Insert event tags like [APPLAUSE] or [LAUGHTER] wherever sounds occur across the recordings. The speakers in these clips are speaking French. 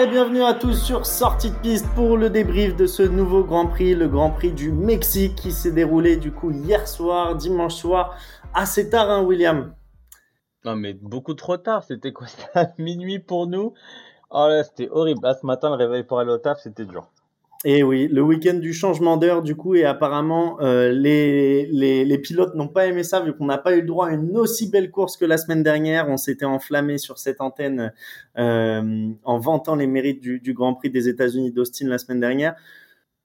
Et bienvenue à tous sur Sortie de piste pour le débrief de ce nouveau Grand Prix, le Grand Prix du Mexique qui s'est déroulé du coup hier soir, dimanche soir, assez tard, hein, William? Non mais beaucoup trop tard, c'était quoi? [LAUGHS] C'était à minuit pour nous. Oh là, c'était horrible. Ce matin, le réveil pour aller au taf, c'était dur. Et oui, le week-end du changement d'heure, du coup, et apparemment, euh, les, les, les, pilotes n'ont pas aimé ça, vu qu'on n'a pas eu le droit à une aussi belle course que la semaine dernière. On s'était enflammé sur cette antenne euh, en vantant les mérites du, du Grand Prix des États-Unis d'Austin la semaine dernière.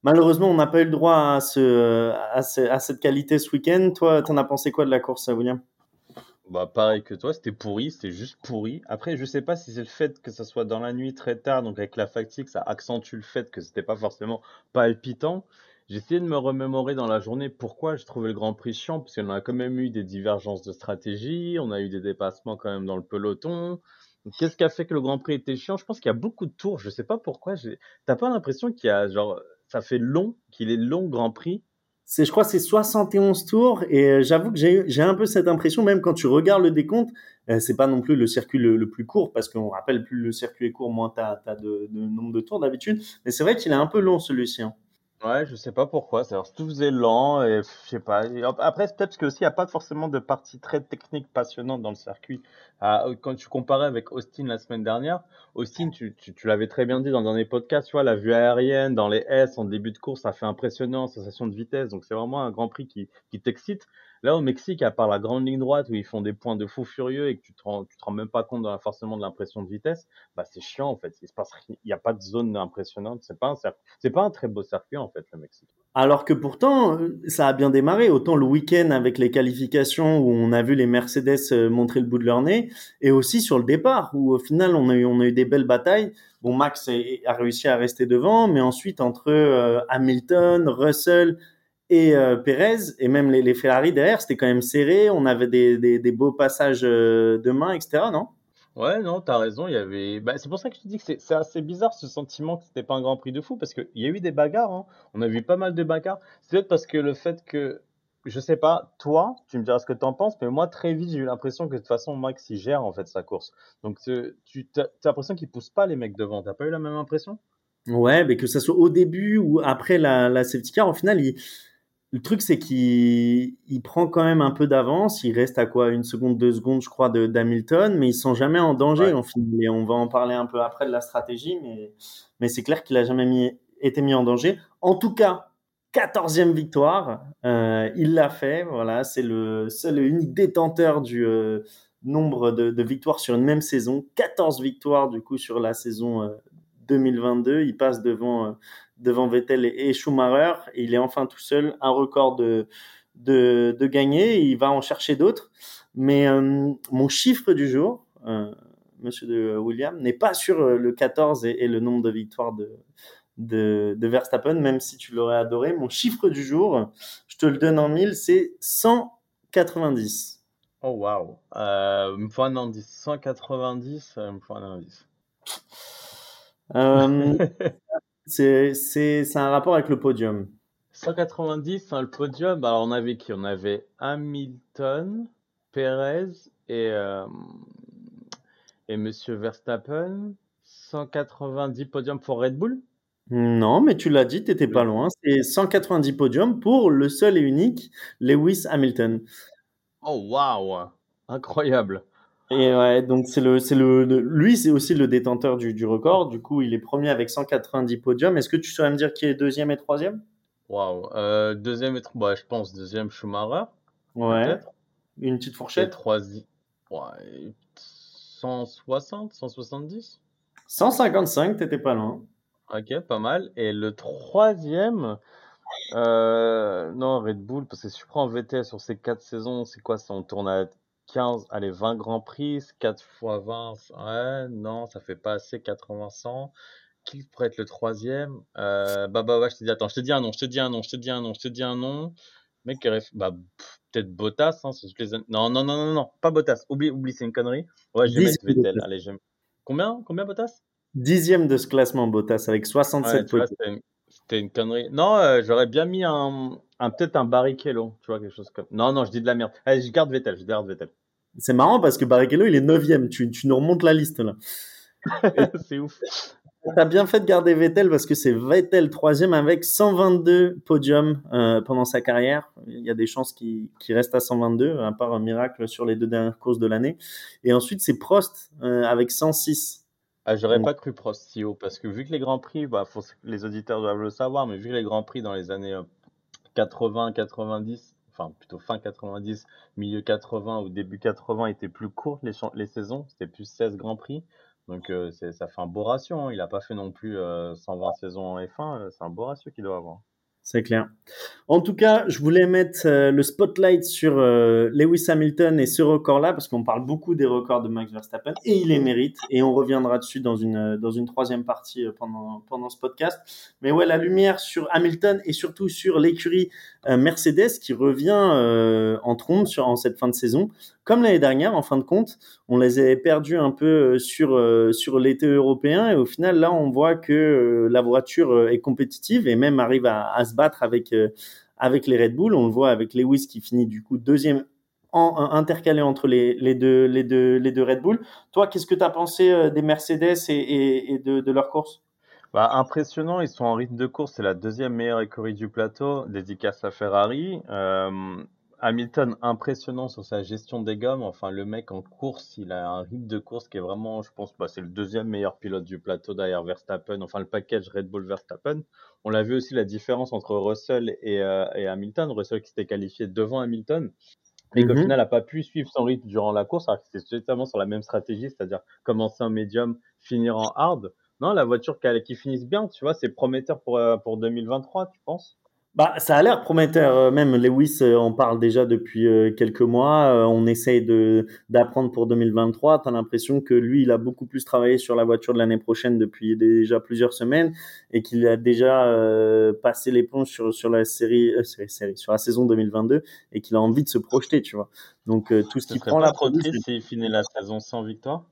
Malheureusement, on n'a pas eu le droit à, ce, à, ce, à cette qualité ce week-end. Toi, t'en as pensé quoi de la course, William? Bah, pareil que toi, c'était pourri, c'était juste pourri. Après, je sais pas si c'est le fait que ça soit dans la nuit très tard, donc avec la fatigue, ça accentue le fait que c'était pas forcément palpitant. J'ai essayé de me remémorer dans la journée pourquoi je trouvais le Grand Prix chiant, parce qu'on a quand même eu des divergences de stratégie, on a eu des dépassements quand même dans le peloton. Qu'est-ce qui a fait que le Grand Prix était chiant? Je pense qu'il y a beaucoup de tours, je sais pas pourquoi. T'as pas l'impression qu'il y a, genre, ça fait long, qu'il est long Grand Prix? C'est, je crois, c'est 71 tours et euh, j'avoue que j'ai, un peu cette impression, même quand tu regardes le décompte, euh, c'est pas non plus le circuit le, plus court parce qu'on rappelle plus le circuit est court, moins t'as, as de, de nombre de tours d'habitude. Mais c'est vrai qu'il est un peu long celui-ci. Hein. Ouais, je sais pas pourquoi. C'est tout faisait lent et je sais pas. après, c'est peut-être parce que aussi il y a pas forcément de partie très technique passionnante dans le circuit. Ah, quand tu comparais avec Austin la semaine dernière, Austin, tu, l'avais très bien dit dans un des podcasts, tu vois, la vue aérienne dans les S en début de course, ça fait impressionnant, sensation de vitesse. Donc c'est vraiment un Grand Prix qui t'excite. Là, au Mexique, à part la grande ligne droite où ils font des points de fou furieux et que tu te rends, te rends même pas compte de forcément de l'impression de vitesse, bah, c'est chiant, en fait. Il se passe il n'y a pas de zone impressionnante. C'est pas un c'est pas un très beau circuit, en fait, le Mexique. Alors que pourtant, ça a bien démarré. Autant le week-end avec les qualifications où on a vu les Mercedes euh, montrer le bout de leur nez, et aussi sur le départ où au final on a eu, on a eu des belles batailles. Bon, Max a réussi à rester devant, mais ensuite entre euh, Hamilton, Russell, et euh, Perez et même les, les Ferrari derrière, c'était quand même serré. On avait des, des, des beaux passages euh, de main, etc. Non? Ouais, non, t'as raison. Il y avait. Bah, c'est pour ça que je te dis que c'est assez bizarre ce sentiment que c'était pas un Grand Prix de fou parce qu'il y a eu des bagarres. Hein. On a vu pas mal de bagarres. C'est peut-être parce que le fait que je sais pas, toi, tu me diras ce que tu en penses, mais moi, très vite, j'ai eu l'impression que de toute façon, Max, il gère en fait sa course. Donc, tu as, l'impression qu'il pousse pas les mecs devant. T'as pas eu la même impression? Ouais, mais que ça soit au début ou après la, la safety car, au final, il, le truc, c'est qu'il il prend quand même un peu d'avance. Il reste à quoi une seconde, deux secondes, je crois, d'Hamilton, mais ils sont jamais en danger. En Et on va en parler un peu après de la stratégie, mais, mais c'est clair qu'il a jamais mis, été mis en danger. En tout cas, 14e victoire, euh, il l'a fait. Voilà, c'est le seul et unique détenteur du euh, nombre de, de, victoires sur une même saison. 14 victoires du coup sur la saison euh, 2022. Il passe devant euh, devant Vettel et Schumacher. il est enfin tout seul, un record de, de, de gagner. Il va en chercher d'autres. Mais euh, mon chiffre du jour, euh, monsieur de William, n'est pas sur euh, le 14 et, le nombre de victoires de, de, de, Verstappen, même si tu l'aurais adoré. Mon chiffre du jour, je te le donne en mille, c'est 190. Oh waouh, me faut un indice. 190, me faut un indice. Euh, [LAUGHS] C'est un rapport avec le podium. 190, hein, le podium. Alors, on avait qui? On avait Hamilton, Perez et, euh, et Monsieur Verstappen. 190 podiums pour Red Bull? Non, mais tu l'as dit, tu n'étais pas loin. C'est 190 podiums pour le seul et unique Lewis Hamilton. Oh, waouh Incroyable et ouais, donc c'est le, c'est le, lui c'est aussi le détenteur du, du record. Du coup, il est premier avec 190 podiums. Est-ce que tu saurais me dire qui est deuxième et troisième? Waouh, euh, deuxième et bah, je pense deuxième Schumacher. Ouais. Une petite fourchette? troisième. Ouais, 160, 170. 155, t'étais pas loin. Ok, pas mal. Et le troisième, euh, non, Red Bull, parce que si je prends VTS sur ces quatre saisons, c'est quoi On tourne à 15, allez, 20 Grands Prix, 4 fois 20, ouais, non, ça fait pas assez, 80, 100. Qui pourrait être le troisième? Euh, Bah, bah, ouais, je te dis, attends, je te dis un nom, je te dis un nom, je te dis un nom, je te dis un nom. Mec, bah, peut-être Bottas, hein, les... non, non, non, non, non, pas Bottas, oublie, oublie, c'est une connerie. Ouais, je vais mettre Vettel, allez, j'aime. Combien, combien Bottas? Dixième de ce classement, Bottas, avec 67 points. C'était une connerie. Non, euh, j'aurais bien mis un, un peut-être un Barrichello, tu vois, quelque chose comme. Non, non, je dis de la merde. Allez, je garde Vettel, je garde Vettel. C'est marrant parce que Barrichello, il est neuvième. Tu, tu nous remontes la liste là. [LAUGHS] c'est ouf. T'as bien fait de garder Vettel parce que c'est Vettel troisième avec 122 podiums euh, pendant sa carrière. Il y a des chances qu'il reste à 122, à part un miracle sur les deux dernières courses de l'année. Et ensuite, c'est Prost euh, avec 106. Ah, j'aurais pas cru Prost si haut parce que vu que les grands prix, bah, les auditeurs doivent le savoir, mais vu que les grands prix dans les années 80, euh, 90, enfin plutôt fin 90, milieu 80 ou début 80 étaient plus courtes les, les saisons, c'était plus 16 grands prix. Donc euh, ça fait un beau ratio. Hein. Il n'a pas fait non plus 120 euh, saisons en F1. Euh, c'est un beau ratio qu'il doit avoir. C'est clair. En tout cas, je voulais mettre le spotlight sur Lewis Hamilton et ce record-là, parce qu'on parle beaucoup des records de Max Verstappen, et il les mérite, et on reviendra dessus dans une, dans une troisième partie pendant, pendant ce podcast. Mais ouais, la lumière sur Hamilton et surtout sur l'écurie Mercedes qui revient en trombe sur, en cette fin de saison comme l'année dernière, en fin de compte, on les avait perdus un peu euh, sur euh, sur l'été européen et au final là, on voit que euh, la voiture est compétitive et même arrive à, se battre avec les Red Bull. On le voit avec Lewis qui finit du coup deuxième intercalé entre les, deux, Red Bull. Toi, qu'est-ce que tu as pensé des Mercedes et, de, leur course? Bah, Impressionnant, ils sont en rythme de course, c'est la deuxième meilleure écurie du plateau, dédicace à Ferrari. Hamilton impressionnant sur sa gestion des gommes. Enfin, le mec en course, il a un rythme de course qui est vraiment, je pense, bah, c'est le deuxième meilleur pilote du plateau derrière Verstappen. Enfin, le package Red Bull Verstappen. On l'a vu aussi la différence entre Russell et, euh, Hamilton. Russell qui s'était qualifié devant Hamilton et qu'au mhm. final n'a pas pu suivre son rythme durant la course, alors que c'était totalement sur la même stratégie, c'est-à-dire commencer en médium, finir en hard. Non, la voiture qui, qui finisse bien, tu vois, c'est prometteur pour, euh, pour 2023, tu penses? Bah, ça a l'air prometteur. Euh, même Lewis euh, en parle déjà depuis euh, quelques mois. On essaye de d'apprendre pour 2023. Tu as l'impression que lui, il a beaucoup plus travaillé sur la voiture de l'année prochaine depuis déjà plusieurs semaines et qu'il a déjà passé l'éponge sur sur la série, série, sur la saison 2022 et qu'il a envie de se projeter, tu vois. Donc tout ce qui prend la trop triste s'il finit la saison sans victoire?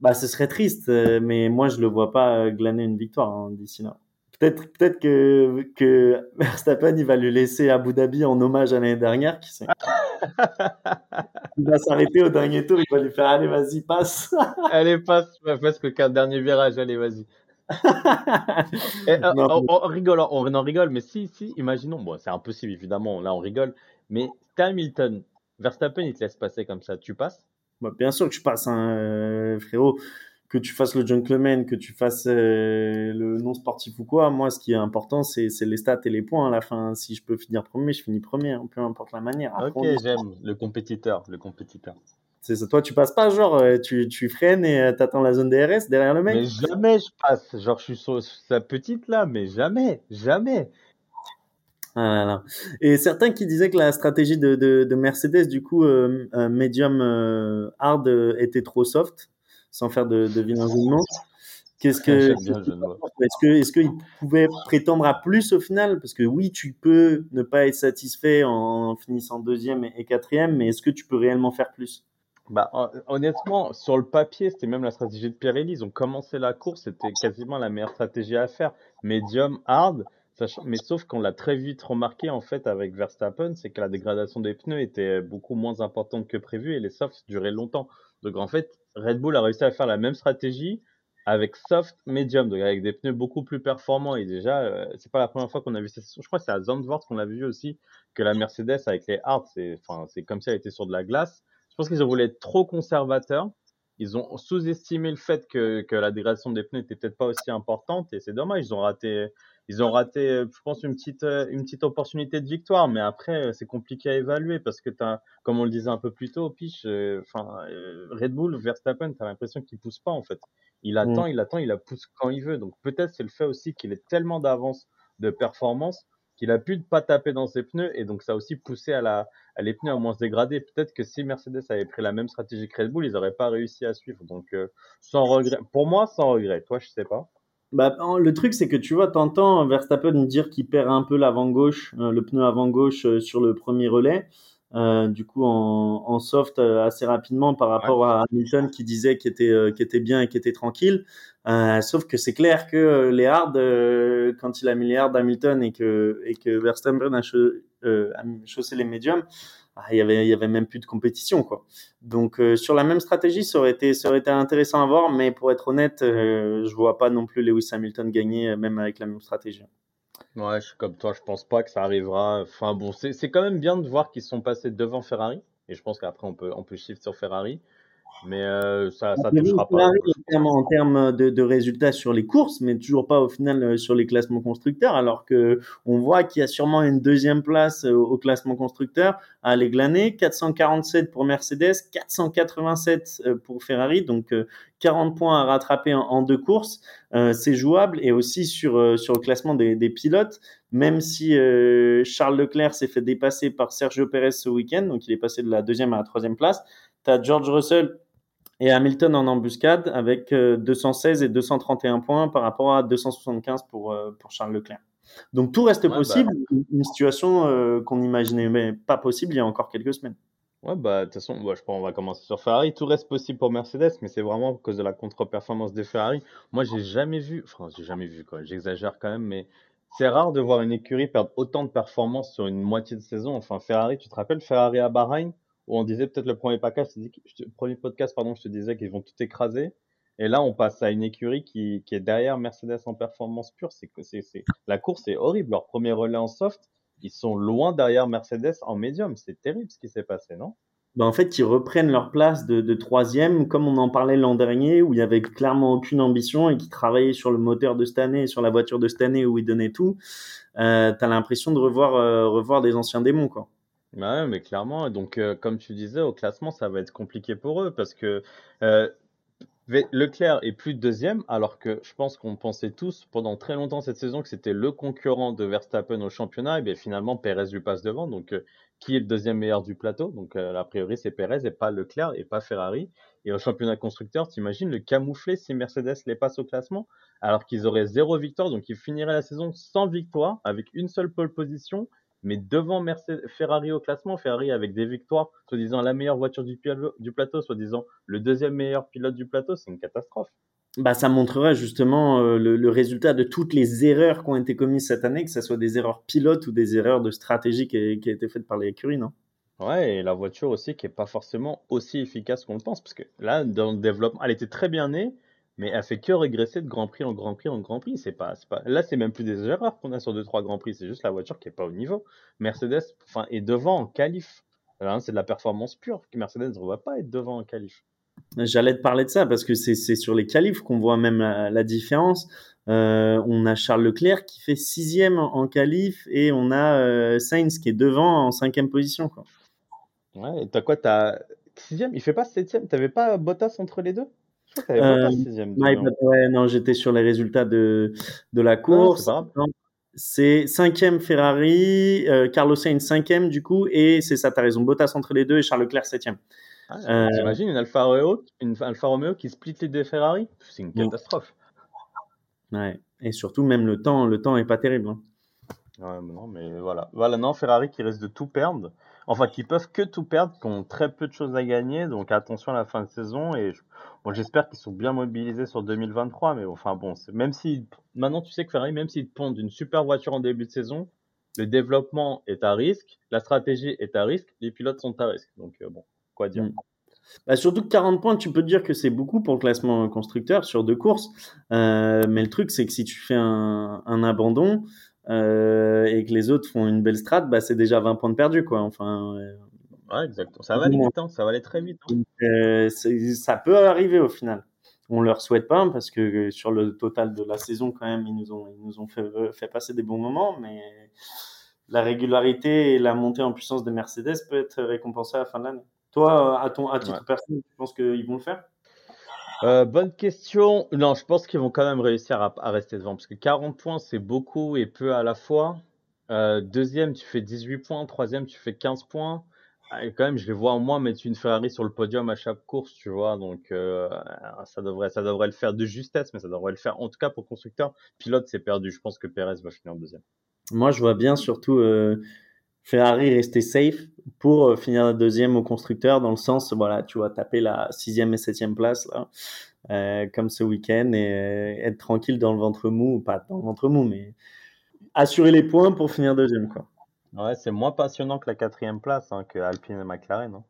Bah, ce serait triste, mais moi je le vois pas glaner une victoire hein, d'ici là. Peut-être que, que [LAUGHS] Verstappen, il va lui laisser Abu Dhabi en hommage à l'année dernière, qui sait. [LAUGHS] il va s'arrêter au dernier tour, il va lui faire allez, vas-y, passe. [LAUGHS] allez, passe, parce que le dernier virage, allez, vas-y. Euh, on, rigole, on en rigole, mais si, si, imaginons, bon, c'est impossible évidemment, là on rigole, mais Hamilton, Verstappen il te laisse passer comme ça, tu passes? Bah, Bien sûr que je passe, hein, euh, frérot que tu fasses le gentleman, que tu fasses euh, le non sportif ou quoi, moi, ce qui est important, c'est les stats et les points à la fin. Si je peux finir premier, je finis premier, hein, peu importe la manière. ok, j'aime le compétiteur, le compétiteur. C'est ça. Toi, tu passes pas, genre, euh, tu, tu freines et euh, t'attends la zone DRS derrière le mec Mais jamais je passe. Genre, je suis sur sa petite là, mais jamais, jamais. Ah et certains qui disaient que la stratégie de, de, de Mercedes, du coup, medium hard était trop soft sans faire de, de vilain Qu'est-ce que est-ce que est-ce qu'il pouvait prétendre à plus au final? Parce que oui, tu peux ne pas être satisfait en finissant deuxième et quatrième, mais est-ce que tu peux réellement faire plus? Bah, honnêtement, sur le papier, c'était même la stratégie de Pirelli. Ils ont commencé la course, c'était quasiment la meilleure stratégie à faire. Medium, hard, mais sauf qu'on l'a très vite remarqué en fait avec Verstappen, c'est que la dégradation des pneus était beaucoup moins importante que prévu et les softs duraient longtemps. Donc en fait, Red Bull a réussi à faire la même stratégie avec soft, medium, donc avec des pneus beaucoup plus performants. Et déjà, euh, c'est pas la première fois qu'on a vu ça. Je crois que c'est à Zandvoort qu'on a vu aussi que la Mercedes avec les hards, c'est, enfin, comme si elle était sur de la glace. Je pense qu'ils ont voulu être trop conservateurs. Ils ont sous-estimé le fait que, que la dégradation des pneus était peut-être pas aussi importante et c'est dommage. Ils ont raté, ils ont raté, euh, je pense, une petite, euh, une petite opportunité de victoire, mais après, euh, c'est compliqué à évaluer parce que as, comme on le disait un peu plus tôt, Piche, enfin, Red Bull, Verstappen, tu as l'impression qu'il pousse pas en fait. Il attend, mm. il attend, il la pousse quand il veut. Donc peut-être c'est le fait aussi qu'il ait tellement d'avance de performance qu'il a pu ne pas taper dans ses pneus et donc ça a aussi poussé à, la, à les pneus à moins se dégrader. Peut-être que si Mercedes avait pris la même stratégie que Red Bull, ils n'auraient pas réussi à suivre. Donc sans regret. Pour moi, sans regret. Toi, je sais pas. Bah, le truc, c'est que tu vois, t'entends Verstappen dire qu'il perd un peu l'avant gauche, euh, le pneu avant gauche euh, sur le premier relais. euh, du coup en, en soft assez rapidement par rapport à Hamilton qui disait qu'il était, était bien et qu'il était tranquille. Sauf que c'est clair que les hard, quand il a mis les hard Hamilton et que, et que Verstappen a, chaussé les médiums, ah, il y avait même plus de compétition quoi. Donc sur la même stratégie, ça aurait été intéressant à voir, mais pour être honnête, je vois pas non plus Lewis Hamilton gagner même avec la même stratégie. Ouais, comme toi, je pense pas que ça arrivera. Enfin bon, c'est quand même bien de voir qu'ils sont passés devant Ferrari. Et je pense qu'après, on peut, on peut shift sur Ferrari. Mais euh, ça, ça touchera pas. en termes de, de, résultats sur les courses, mais toujours pas au final euh, sur les classements constructeurs, alors que on voit qu'il y a sûrement une deuxième place euh, au classement constructeur à aller glaner. 447 pour Mercedes, 487 pour Ferrari, donc 40 points à rattraper en, deux courses. c'est jouable et aussi sur, sur le classement des, des pilotes, même si Charles Leclerc s'est fait dépasser par Sergio Perez ce week-end, donc il est passé de la deuxième à la troisième place. Tu as George Russell et Hamilton en embuscade avec 216 euh, et 231 points par rapport à 275 pour, euh, pour Charles Leclerc. Donc tout reste possible, bah. une situation euh, qu'on n'imaginait mais pas possible il y a encore quelques semaines. Ouais, bah, de toute façon, je pense on va commencer sur Ferrari. Tout reste possible pour Mercedes, mais c'est vraiment à cause de la contre-performance des Ferrari. Moi, j'ai jamais vu, enfin, j'ai jamais vu, quoi, j'exagère quand même, mais c'est rare de voir une écurie perdre autant de performance sur une moitié de saison. Enfin, Ferrari, tu te rappelles, Ferrari à Bahreïn, où on disait peut-être le premier podcast, le premier podcast, pardon, je te disais qu'ils vont tout écraser. Et là, on passe à une écurie qui, est derrière Mercedes en performance pure. C'est c'est, la course est horrible. Leur premier relais en soft, ils sont loin derrière Mercedes en médium. C'est terrible ce qui s'est passé, non? Ben en fait, ils reprennent leur place de, troisième, comme on en parlait l'an dernier, où il y avait clairement aucune ambition et qui travaillaient sur le moteur de cette année sur la voiture de cette année où ils donnaient tout. Euh, T'as l'impression de revoir, euh, revoir des anciens démons, quoi. Bah mais clairement, donc euh, comme tu disais, au classement, ça va être compliqué pour eux parce que euh, Leclerc est plus de deuxième, alors que je pense qu'on pensait tous pendant très longtemps cette saison que c'était le concurrent de Verstappen au championnat, et bien finalement Perez lui passe devant. Donc euh, qui est le deuxième meilleur du plateau? Donc a priori c'est Perez et pas Leclerc et pas Ferrari. Et au championnat constructeur, t'imagines le camoufler si Mercedes les passe au classement, alors qu'ils auraient zéro victoire, donc ils finiraient la saison sans victoire avec une seule pole position mais devant Mercedes, Ferrari au classement, Ferrari avec des victoires, soi-disant la meilleure voiture du, du plateau, soi-disant le deuxième meilleur pilote du plateau, c'est une catastrophe. Bah, ça montrerait justement euh, le, résultat de toutes les erreurs qui ont été commises cette année, que ce soit des erreurs pilotes ou des erreurs de stratégie qui, a été faites par les écuries, non? Ouais, et la voiture aussi qui est pas forcément aussi efficace qu'on le pense, parce que là, dans le développement, elle était très bien née, mais elle fait que régresser de Grand Prix en Grand Prix en Grand Prix. C'est pas, pas, là, c'est même plus des erreurs qu'on a sur 2-3 Grands Prix. C'est juste la voiture qui est pas au niveau. Mercedes, enfin, est devant en qualif. c'est de la performance pure. Mercedes ne va pas être devant en qualif. J'allais te parler de ça parce que c'est sur les qualifs qu'on voit même la, différence. Euh, on a Charles Leclerc qui fait sixième en, en qualif et on a euh, Sainz qui est devant en cinquième position. Quoi. Ouais, et t'as quoi T'as sixième? Il fait pas septième T'avais pas Bottas entre les deux? Euh, ouais, non, j'étais sur les résultats de, de la course. c'est cinquième Ferrari, euh, Carlos Sainz cinquième du coup, et c'est ça, t'as raison, Bottas entre les deux et Charles Leclerc septième. Ah, euh, une Alfa Romeo, une Alfa Romeo qui split les deux Ferrari, c'est une catastrophe. Ouais, et surtout même le temps, le temps est pas terrible. Hein. Ouais, non, mais voilà, voilà, non, Ferrari qui risque de tout perdre, enfin qui peuvent que tout perdre, qui ont très peu de choses à gagner, donc attention à la fin de saison et j'espère qu'ils sont bien mobilisés sur 2023, mais enfin bon, même si maintenant tu sais que Ferrari, même s'ils pondent une super voiture en début de saison, le développement est à risque, la stratégie est à risque, les pilotes sont à risque. Donc euh, bon, quoi dire. Mm. Bah, surtout que 40 points, tu peux dire que c'est beaucoup pour le classement constructeur sur deux courses. Euh, mais le truc, c'est que si tu fais un, abandon euh, et que les autres font une belle strat, bah, c'est déjà 20 points de perdu. Quoi. Enfin, Ouais, exactement. Ça va aller vite, hein. ça va aller très vite. Hein. Euh, ça peut arriver au final. On leur souhaite pas parce que euh, sur le total de la saison, quand même, ils nous ont, ils nous ont fait, euh, fait passer des bons moments, mais la régularité et la montée en puissance de Mercedes peut être récompensée à la fin de l'année. Toi, à, ton, à titre personnel, tu penses qu'ils vont le faire? Euh, bonne question. Non, je pense qu'ils vont quand même réussir à, rester devant parce que 40 points, c'est beaucoup et peu à la fois. Euh, deuxième, tu fais 18 points. Troisième, tu fais 15 points. Ah, quand même, je les vois au moins mettre une Ferrari sur le podium à chaque course, tu vois. Donc, euh, ça devrait, ça devrait le faire de justesse, mais ça devrait le faire. En tout cas, pour constructeur, pilote, c'est perdu. Je pense que Perez va finir deuxième. Moi, je vois bien surtout. Euh, Ferrari restait safe pour euh, finir deuxième au constructeur dans le sens, voilà, tu vois, taper la sixième et septième place là, euh, comme ce week-end et euh, être tranquille dans le ventre mou, pas dans le ventre mou, mais assurer les points pour finir deuxième quoi. Ouais, c'est moins passionnant que la quatrième place hein, que Alpine et McLaren. Hein.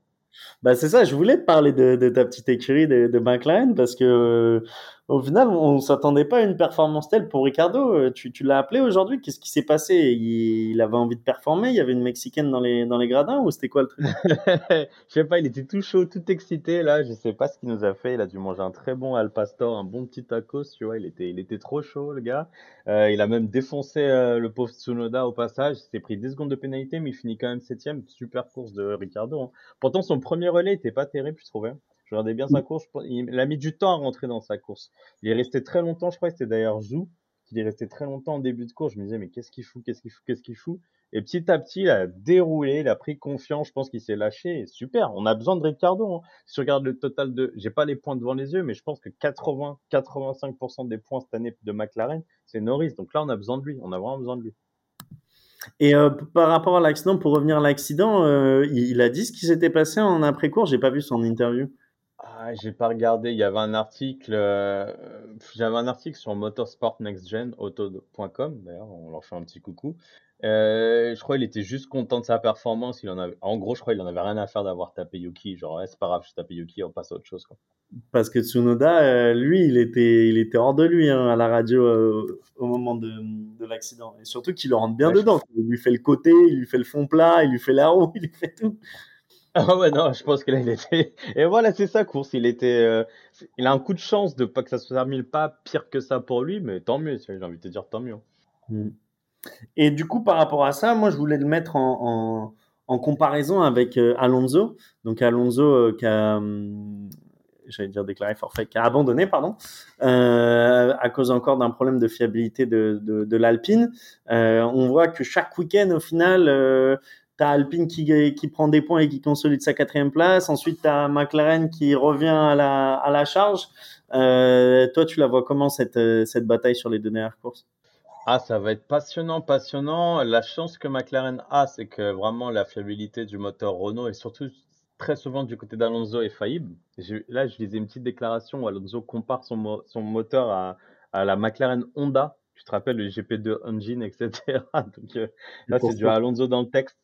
Bah c'est ça, je voulais te parler de, de ta petite écurie de, de McLaren parce que au final, on s'attendait pas à une performance telle pour Ricardo. Euh, tu, l'as appelé aujourd'hui, qu'est-ce qui s'est passé? Il, avait envie de performer, il y avait une Mexicaine dans les, dans les gradins ou c'était quoi le truc? [LAUGHS] Je sais pas, il était tout chaud, tout excité là, je sais pas ce qu'il nous a fait, il a dû manger un très bon Al Pastor, un bon petit tacos, tu vois, il était, il était trop chaud le gars. Euh, il a même défoncé euh, le pauvre Tsunoda au passage, il s'est pris 10 secondes de pénalité mais il finit quand même septième, super course de Ricardo. Hein. Pourtant son premier relais était pas terrible, je trouvais. Je regardais bien sa course. Il a mis du temps à rentrer dans sa course. Il est resté très longtemps, je crois que c'était d'ailleurs Zou, qu'il est resté très longtemps en début de course. Je me disais, mais qu'est-ce qu'il fout, qu'est-ce qu'il fout, qu'est-ce qu'il fout? Et petit à petit, il a déroulé, il a pris confiance, je pense qu'il s'est lâché. super, on a besoin de Ricardo. Hein. Si tu regardes le total de... J'ai pas les points devant les yeux, mais je pense que 80-85% des points cette année de McLaren, c'est Norris. Donc là, on a besoin de lui. On a vraiment besoin de lui. Et euh, par rapport à l'accident, pour revenir à l'accident, euh, il, a dit ce qui s'était passé en après-cours. J'ai pas vu son interview. Ah, j'ai pas regardé. Il y avait un article, euh, j'avais un article sur Motorsport Next Gen Auto.com. D'ailleurs, on leur fait un petit coucou. Euh, je crois qu'il était juste content de sa performance. Il en avait, en gros, je crois qu'il en avait rien à faire d'avoir tapé Yuki. Genre, c'est pas grave, je tapé Yuki, on passe à autre chose. Quoi. Parce que Tsunoda, euh, lui, il était, il était hors de lui hein, à la radio euh, au moment de, de l'accident. Et surtout qu'il le rentre bien dedans. Il lui fait le côté, il lui fait le fond plat, il lui fait la roue, [LAUGHS] il lui fait tout. [LAUGHS] Ah ouais, non, je pense que là, il était. [LAUGHS] Et voilà, c'est sa course. Il était. Euh, il a un coup de chance de pas que ça se termine pas pire que ça pour lui, mais tant mieux, j'ai envie de te dire tant mieux. Mm. Et du coup, par rapport à ça, moi, je voulais le mettre en, en, comparaison avec euh, Alonso. Donc, Alonso euh, qui a. Hum, j'allais dire déclaré forfait, qui a abandonné, pardon, à cause encore d'un problème de fiabilité de, de l'Alpine. on voit que chaque week-end, au final, T'as Alpine qui, qui prend des points et qui consolide sa quatrième place. Ensuite, tu as McLaren qui revient à la, à la charge. Euh, toi, tu la vois comment cette, cette bataille sur les deux dernières courses? Ah, ça va être passionnant, passionnant. La chance que McLaren a, c'est que vraiment la fiabilité du moteur Renault et surtout très souvent du côté d'Alonso est faillible. là, je lisais une petite déclaration où Alonso compare son, son moteur à, à la McLaren Honda. Tu te rappelles le GP2 engine, etc. [LAUGHS] Donc euh, là, c'est du Alonso dans le texte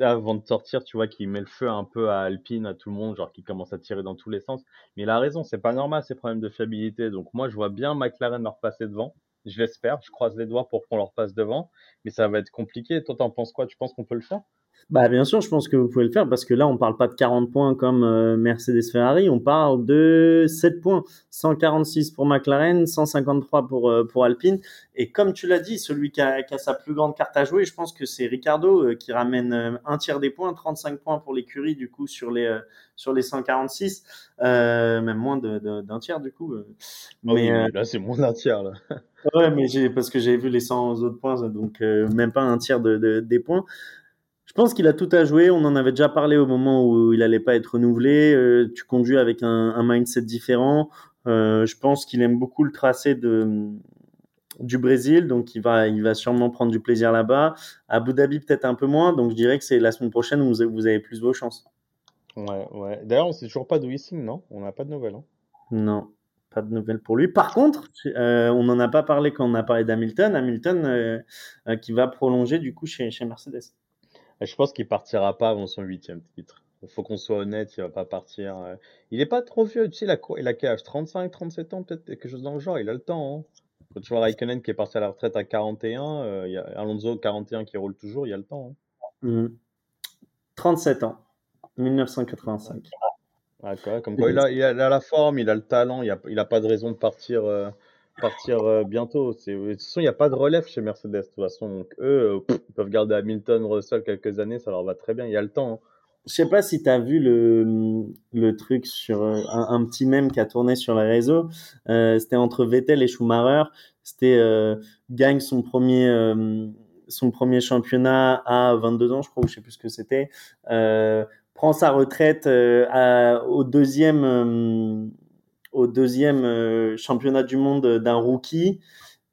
avant de sortir, tu vois, qu'il met le feu un peu à Alpine, à tout le monde, genre qui commence à tirer dans tous les sens. Mais il a raison, c'est pas normal ces problèmes de fiabilité. Donc moi, je vois bien McLaren leur passer devant. Je l'espère, je croise les doigts pour qu'on leur passe devant. Mais ça va être compliqué. Toi, t'en penses quoi? Tu penses qu'on peut le faire? Bah bien sûr, je pense que vous pouvez le faire parce que là, on parle pas de 40 points comme euh, Mercedes Ferrari, on parle de 7 points, 146 pour McLaren, 153 pour euh, pour Alpine. Et comme tu l'as dit, celui qui a, qui a, sa plus grande carte à jouer, je pense que c'est Ricardo euh, qui ramène un tiers des points, 35 points pour l'écurie du coup sur les sur les 146, même moins d'un tiers du coup. Ah mais là, c'est moins d'un tiers là. ouais, mais parce que j'ai vu les 100 autres points, donc même pas un tiers de, de des points. Je pense qu'il a tout à jouer. On en avait déjà parlé au moment où il allait pas être renouvelé. Euh, tu conduis avec un, un mindset différent. Euh, je pense qu'il aime beaucoup le tracé de du Brésil, donc il va il va sûrement prendre du plaisir là-bas. À Abu Dhabi peut-être un peu moins, donc je dirais que c'est la semaine prochaine où vous, avez plus vos chances. Ouais, ouais. D'ailleurs, on sait toujours pas d'où il signe, non? On n'a pas de nouvelles. Hein non, pas de nouvelles pour lui. Par contre, euh, on n'en a pas parlé quand on a parlé d'Hamilton. Hamilton euh, euh, qui va prolonger du coup chez, chez Mercedes. Je pense qu'il partira pas avant son huitième titre. Il faut qu'on soit honnête, il va pas partir. Euh. Il est pas trop vieux, tu sais, il a, il a quel âge? 35, 37 ans, peut-être quelque chose dans le genre, il a le temps. Hein. Quand tu vois Raikkonen qui est parti à la retraite à 41, euh, il y a Alonso 41 qui roule toujours, il y a le temps. 37 hein. mmh. ans, 1985. comme quoi, il a, il a, la forme, il a le talent, il a, il a pas de raison de partir. Euh, partir euh, bientôt. De toute façon, il n'y a pas de relève chez Mercedes. De toute façon, donc eux, euh, ils peuvent garder Hamilton, Russell quelques années, ça leur va très bien. Il y a le temps. Hein. Je sais pas si tu as vu le, le truc sur euh, un, petit mème qui a tourné sur les réseaux. c'était entre Vettel et Schumacher. C'était gagne son premier son premier championnat à 22 ans, je crois, ou je sais plus ce que c'était. prend sa retraite au deuxième au deuxième euh, championnat du monde d'un rookie.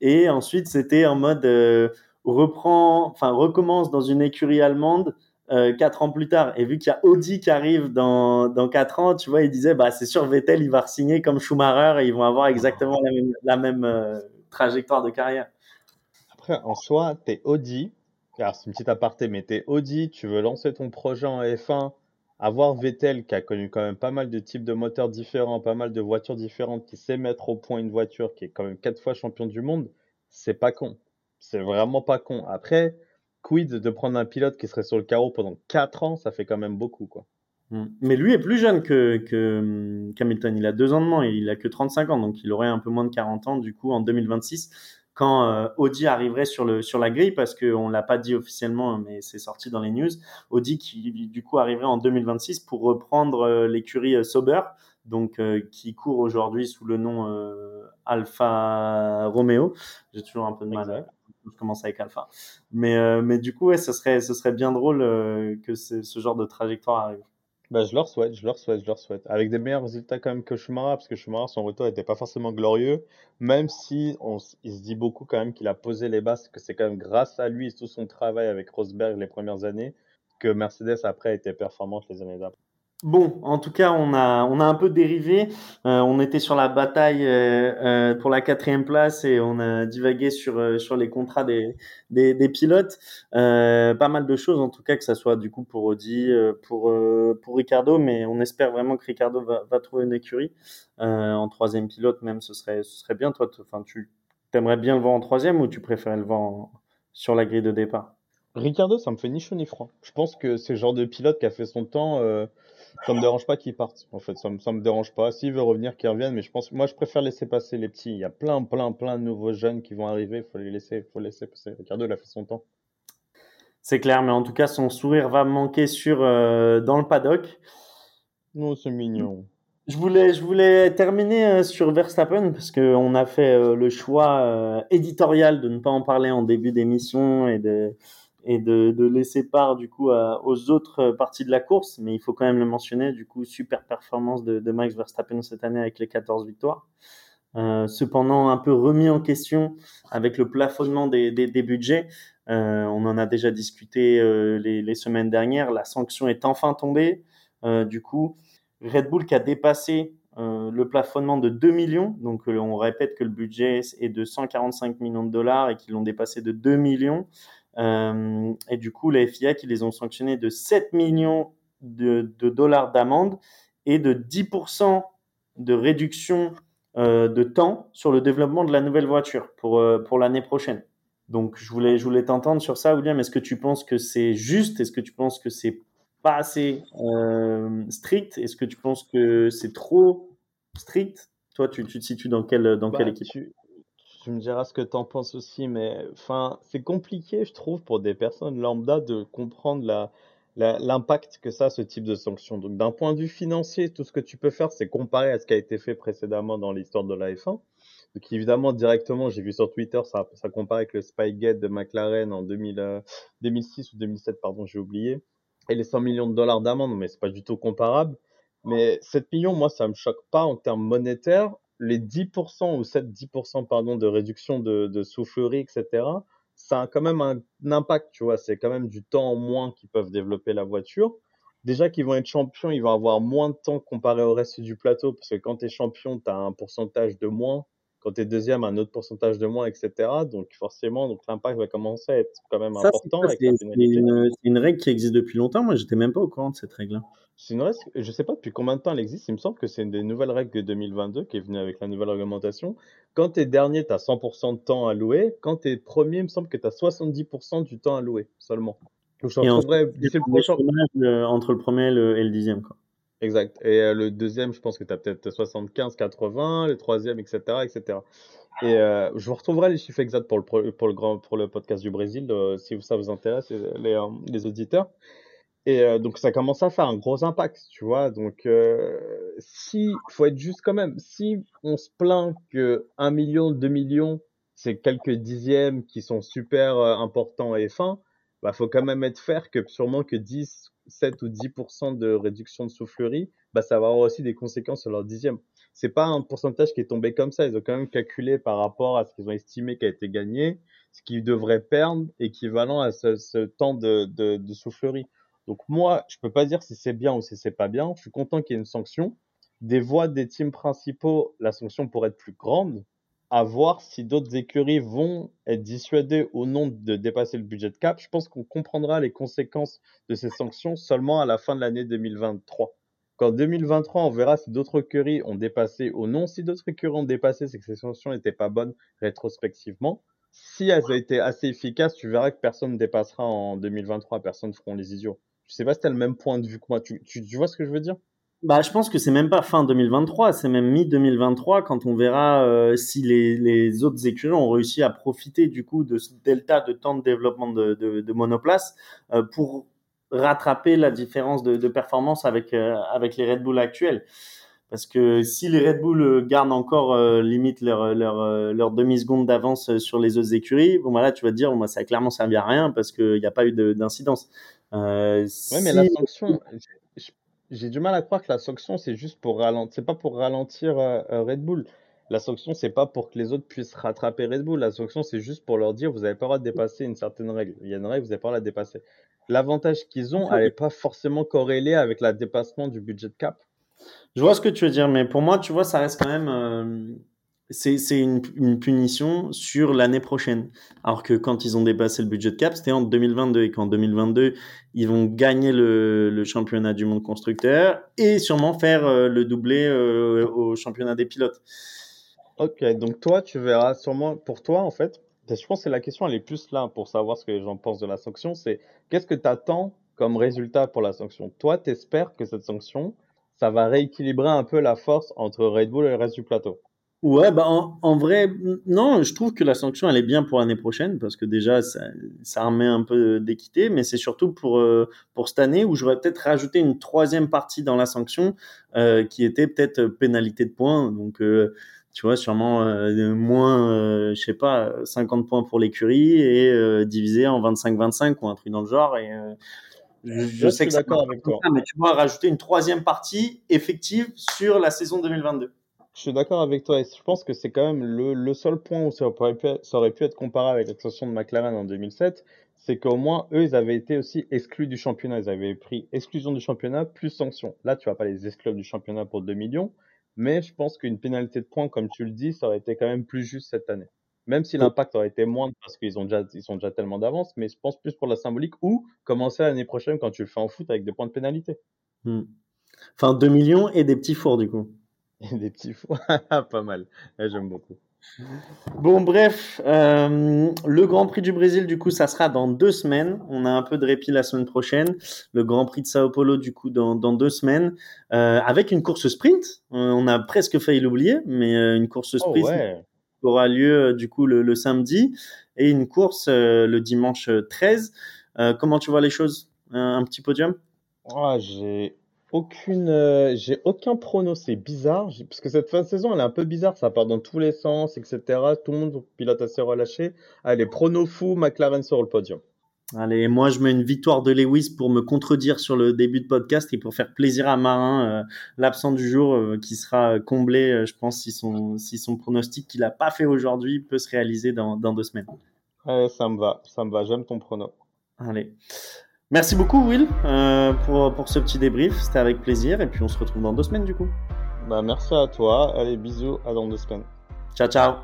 Et ensuite, c'était en mode euh, reprend, enfin recommence dans une écurie allemande euh, quatre ans plus tard. Et vu qu'il y a Audi qui arrive dans, dans quatre ans, tu vois, il disait, bah, c'est sûr, Vettel, il va signer comme Schumacher et ils vont avoir exactement la même, trajectoire de carrière. Après, en soi, t'es Audi. Alors, c'est une petite aparté, mais t'es Audi, tu veux lancer ton projet en F1, avoir Vettel qui a connu quand même pas mal de types de moteurs différents, pas mal de voitures différentes, qui sait mettre au point une voiture qui est quand même quatre fois champion du monde, c'est pas con. C'est vraiment pas con. Après, quid de prendre un pilote qui serait sur le carreau pendant 4 ans, ça fait quand même beaucoup, quoi. Mm. Mais lui est plus jeune que, que Hamilton. Il a deux ans de moins, il a que 35 ans, donc il aurait un peu moins de 40 ans du coup en 2026 quand euh, Audi arriverait sur le sur la grille parce qu'on l'a pas dit officiellement, mais c'est sorti dans les news. Audi qui du coup arriverait en 2026 pour reprendre euh, l'écurie euh, Sauber, donc qui court aujourd'hui sous le nom Alfa Romeo. J'ai toujours un peu de mal je commence avec Alpha. Mais, euh, mais du coup, ouais, ce serait, ce serait bien drôle euh, que ce genre de trajectoire arrive. Bah, je leur souhaite, je leur souhaite, je leur souhaite. Avec des meilleurs résultats quand même que Schumacher, parce que Schumacher, son retour n'était pas forcément glorieux, même si on, il se dit beaucoup quand même qu'il a posé les bases, que c'est quand même grâce à lui et tout son travail avec Rosberg les premières années, que Mercedes après été performante les années d'après. Bon, en tout cas, on a, un peu dérivé. Euh, on était sur la bataille euh, euh, pour la quatrième place et on a divagué sur, sur les contrats des, des, pilotes. pas mal de choses, en tout cas, que ça soit du coup pour Audi, pour, Ricardo, mais on espère vraiment que Ricardo va, trouver une écurie. en troisième pilote, même, ce serait, ce serait bien. Toi, tu aimerais bien le voir en troisième ou tu préférais le voir sur la grille de départ? Ricardo, ça me fait ni chaud ni froid. Je pense que c'est genre de pilote qui a fait son temps ça me dérange pas qu'il parte. En fait, ça me, ça me dérange pas. S'il veut revenir, qu'il revienne. Mais je pense, moi, je préfère laisser passer les petits. Il y a plein, plein, plein de nouveaux jeunes qui vont arriver. Il faut les laisser, faut laisser passer. Ricardo, il a fait son temps. C'est clair, mais en tout cas, son sourire va manquer sur euh, dans le paddock. Non, c'est mignon. Je voulais, je voulais terminer euh, sur Verstappen parce qu'on a fait euh, le choix éditorial de ne pas en parler en début d'émission et de et de, de, laisser part du coup aux autres parties de la course, mais il faut quand même le mentionner, du coup, super performance de, Max Verstappen cette année avec les 14 victoires. Euh, cependant, un peu remis en question avec le plafonnement des, des, budgets. Euh, on en a déjà discuté euh, les, les, semaines dernières. La sanction est enfin tombée. Du coup, Red Bull qui a dépassé le plafonnement de 2 millions. Donc, on répète que le budget est de 145 millions de dollars et qu'ils l'ont dépassé de 2 millions. Euh, et du coup, la FIA qui les ont sanctionnés de 7 millions de, dollars d'amende et de 10% de réduction euh, de temps sur le développement de la nouvelle voiture pour, euh, pour l'année prochaine. Donc, je voulais, je voulais t'entendre sur ça, William. Est-ce que tu penses que c'est juste? Est-ce que tu penses que c'est pas assez strict? Est-ce que tu penses que c'est trop strict? Toi, tu, tu, te situes dans quelle, dans quelle bah, équipe? tu me diras ce que tu en penses aussi, mais enfin, c'est compliqué, je trouve, pour des personnes lambda de comprendre l'impact que ça a ce type de sanction. Donc, d'un point de vue financier, tout ce que tu peux faire, c'est comparer à ce qui a été fait précédemment dans l'histoire de la F1. Donc, évidemment, directement, j'ai vu sur Twitter, ça, compare avec le Spygate de McLaren en 2000, 2006 euh, ou 2007, pardon, j'ai oublié. Et les 100 millions de dollars d'amende, mais c'est pas du tout comparable. Mais 7 millions, moi, ça me choque pas en termes monétaires les 10% ou 7-10% pardon, de réduction de, soufflerie, etc., ça a quand même un, impact, tu vois. C'est quand même du temps en moins qu'ils peuvent développer la voiture. Déjà qu'ils vont être champions, ils vont avoir moins de temps comparé au reste du plateau, parce que quand tu es champion, tu as un pourcentage de moins. Quand tu es deuxième, un autre pourcentage de moins, etc. Donc forcément, donc l'impact va commencer à être quand même important. C'est une, une, règle qui existe depuis longtemps. Moi, j'étais même pas au courant de cette règle-là. C'est une règle, je sais pas depuis combien de temps elle existe. Il me semble que c'est une des nouvelles règles de 2022 qui est venue avec la nouvelle réglementation. Quand tu es dernier, tu as 100% de temps à louer. Quand tu es premier, il me semble que tu as 70% du temps à louer seulement. Donc, je le prochain... Euh, entre le premier et le, et le dixième. Quoi. Exact. Et euh, le deuxième, je pense que tu as peut-être 75, 80, le troisième, etc. etc. Et euh, je vous retrouverai les chiffres exacts pour le, pour le, grand, pour le podcast du Brésil, si ça vous intéresse, les, les auditeurs. Et euh, donc ça commence à faire un gros impact, tu vois. Donc euh, si faut être juste quand même, si on se plaint que 1 million, 2 millions, c'est quelques dixièmes qui sont super euh, importants et fins, bah faut quand même être faire que sûrement que 10, 7 ou 10% de réduction de soufflerie, bah ça va avoir aussi des conséquences sur leur dixième. c'est pas un pourcentage qui est tombé comme ça. Ils ont quand même calculé par rapport à ce qu'ils ont estimé qui a été gagné, ce qu'ils devraient perdre, équivalent à ce, temps de, de, soufflerie. Donc moi, je peux pas dire si c'est bien ou si c'est pas bien. Je suis content qu'il y ait une sanction. Des voix des teams principaux, la sanction pourrait être plus grande. À voir si d'autres écuries vont être dissuadées ou non de dépasser le budget de cap. Je pense qu'on comprendra les conséquences de ces sanctions seulement à la fin de l'année 2023. Qu'en 2023, on verra si d'autres écuries ont dépassé ou non. Si d'autres écuries ont dépassé, c'est que ces sanctions n'étaient pas bonnes rétrospectivement. Si elles ont été assez efficaces, tu verras que personne ne dépassera en 2023, personne ne feront les idiots. Je sais pas si tu as le même point de vue que moi. Tu, tu, tu vois ce que je veux dire? Bah, je pense que c'est même pas fin 2023, c'est même mi-2023 quand on verra euh, si les, les, autres écuries ont réussi à profiter du coup de ce delta de temps de développement de, de, de monoplace euh, pour rattraper la différence de, de performance avec, euh, avec les Red Bull actuels. Parce que si les Red Bull gardent encore limite leur, leur, leur demi-seconde d'avance sur les autres écuries, bon, voilà, tu vas te dire, bon, bah, ça a clairement servi à rien parce qu'il n'y a pas eu d'incidence. Oui, mais la sanction, j'ai du mal à croire que la sanction, c'est juste pour ralentir, c'est pas pour ralentir Red Bull. La sanction, c'est pas pour que les autres puissent rattraper Red Bull. La sanction, c'est juste pour leur dire, vous n'avez pas le droit de dépasser une certaine règle. Il y a une règle, vous n'avez pas le droit de dépasser l'avantage qu'ils ont n'est pas forcément corrélé avec le dépassement du budget de cap. Je vois ce que tu veux dire, mais pour moi, tu vois, ça reste quand même. Euh, c'est une, punition sur l'année prochaine. Alors que quand ils ont dépassé le budget de cap, c'était en 2022. Et qu'en 2022, ils vont gagner le, le, championnat du monde constructeur et sûrement faire euh, le doublé euh, au championnat des pilotes. Ok, donc toi, tu verras sûrement, pour toi, en fait, je pense que la question, elle est plus là pour savoir ce que les gens pensent de la sanction. C'est qu'est-ce que tu attends comme résultat pour la sanction? Toi, tu espères que cette sanction, ça va rééquilibrer un peu la force entre Red Bull et le reste du plateau Ouais, bah en, vrai, non, je trouve que la sanction, elle est bien pour l'année prochaine parce que déjà, ça, ça remet un peu d'équité, mais c'est surtout pour, euh, pour cette année où j'aurais peut-être rajouté une troisième partie dans la sanction euh, qui était peut-être pénalité de points. Donc, euh, tu vois, sûrement euh, moins, euh, je sais pas, 50 points pour l'écurie et euh, divisé en 25-25 ou un truc dans le genre. Et je, sais que d'accord avec toi. mais tu vois, rajouter une troisième partie effective sur la saison 2022. Je suis d'accord avec toi et je pense que c'est quand même le, le, seul point où ça aurait, pu, ça aurait pu être comparé avec l'extension de McLaren en 2007, c'est qu'au moins eux ils avaient été aussi exclus du championnat, ils avaient pris exclusion du championnat plus sanction. Là tu vas pas les exclure du championnat pour 2 millions, mais je pense qu'une pénalité de points, comme tu le dis, ça aurait été quand même plus juste cette année. Même si l'impact aurait été moindre parce qu'ils ont déjà, ils sont déjà tellement d'avance, mais je pense plus pour la symbolique ou commencer l'année prochaine quand tu le fais en foot avec des points de pénalité. Hmm. Enfin, 2 millions et des petits fours du coup. Et [LAUGHS] des petits fours, [LAUGHS] pas mal. J'aime beaucoup. Bon, bref, euh, le Grand Prix du Brésil, du coup, ça sera dans deux semaines. On a un peu de répit la semaine prochaine. Le Grand Prix de Sao Paulo, du coup, dans, dans deux semaines, euh, avec une course sprint. Euh, on a presque failli l'oublier, mais une course oh, sprint aura lieu, du coup, le, le, samedi et une course le dimanche 13. comment tu vois les choses? Un, un petit podium? Oh, J'ai aucune, euh, j'ai aucun prono, c'est bizarre, parce que cette fin de saison, elle est un peu bizarre, ça part dans tous les sens, etc. Tout le monde pilote assez relâché. Allez, prono fou, McLaren sur le podium. Allez, moi je mets une victoire de Lewis pour me contredire sur le début de podcast et pour faire plaisir à Marin, euh, l'absent du jour, euh, qui sera comblé, je pense, si son, si son pronostic qu'il n'a pas fait aujourd'hui peut se réaliser dans, dans deux semaines. Ouais, ça me va, ça me va, j'aime ton prono. Allez. Merci beaucoup, Will, euh, pour, pour ce petit débrief. C'était avec plaisir. Et puis, on se retrouve dans deux semaines, du coup. Bah, merci à toi. Allez, bisous. À dans deux semaines. Ciao, ciao.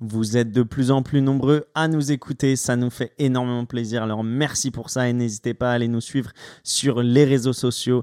Vous êtes de plus en plus nombreux à nous écouter, ça nous fait énormément plaisir. Alors merci pour ça et n'hésitez pas à aller nous suivre sur les réseaux sociaux,